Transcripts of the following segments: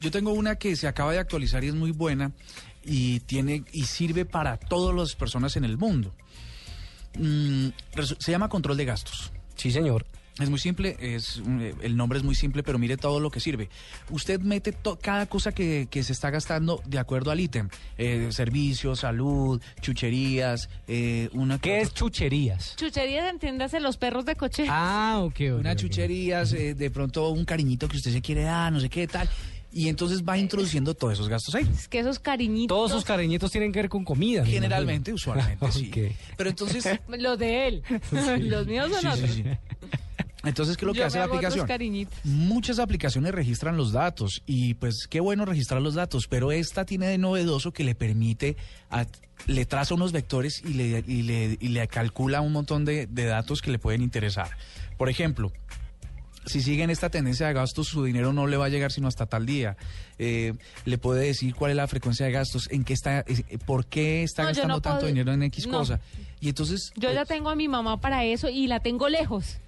Yo tengo una que se acaba de actualizar y es muy buena y tiene y sirve para todas las personas en el mundo. Mm, se llama control de gastos. Sí, señor. Es muy simple, es mm, el nombre es muy simple, pero mire todo lo que sirve. Usted mete to- cada cosa que, que se está gastando de acuerdo al ítem. Eh, servicios, salud, chucherías, eh, una ¿Qué es chucherías? Chucherías, entiéndase los perros de coche. Ah, ok. ok, Una ok. chucherías, eh, de pronto un cariñito que usted se quiere dar, no sé qué tal. Y entonces va introduciendo todos esos gastos ahí. Es que esos cariñitos. Todos sus cariñitos tienen que ver con comida. me Generalmente, usualmente, sí. Ok. Pero entonces, Los de él. los míos son Sí, sí, otros. sí. Entonces, ¿qué es lo que Yo hace la aplicación? cariñitos. Muchas aplicaciones registran los datos y pues qué bueno registrar los datos, pero esta tiene de novedoso que le permite, a- le traza unos vectores y le, y le, y le calcula un montón de, de datos que le pueden interesar. Por ejemplo, si siguen esta tendencia de gastos, su dinero no le va a llegar sino hasta tal día. Eh, le puede decir cuál es la frecuencia de gastos, en qué está, eh, por qué está No, gastando no tanto puedo- dinero en X no. cosa. Y entonces... Yo ya eh, tengo a mi mamá para eso y la tengo lejos.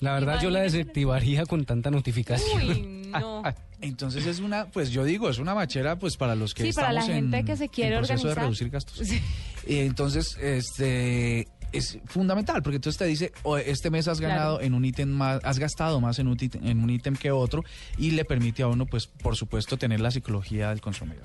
La verdad, yo la desactivaría con tanta notificación. Uy, no. Entonces es una, pues yo digo, es una machera pues para los que Sí, para la estamos en- gente que se quiere en proceso organizar. de reducir gastos. Sí. Entonces, este es fundamental porque entonces te dice, "O este mes has Claro. ganado en un ítem más, has gastado más en un ítem, en un ítem que otro y le permite a uno pues por supuesto tener la psicología del consumidor.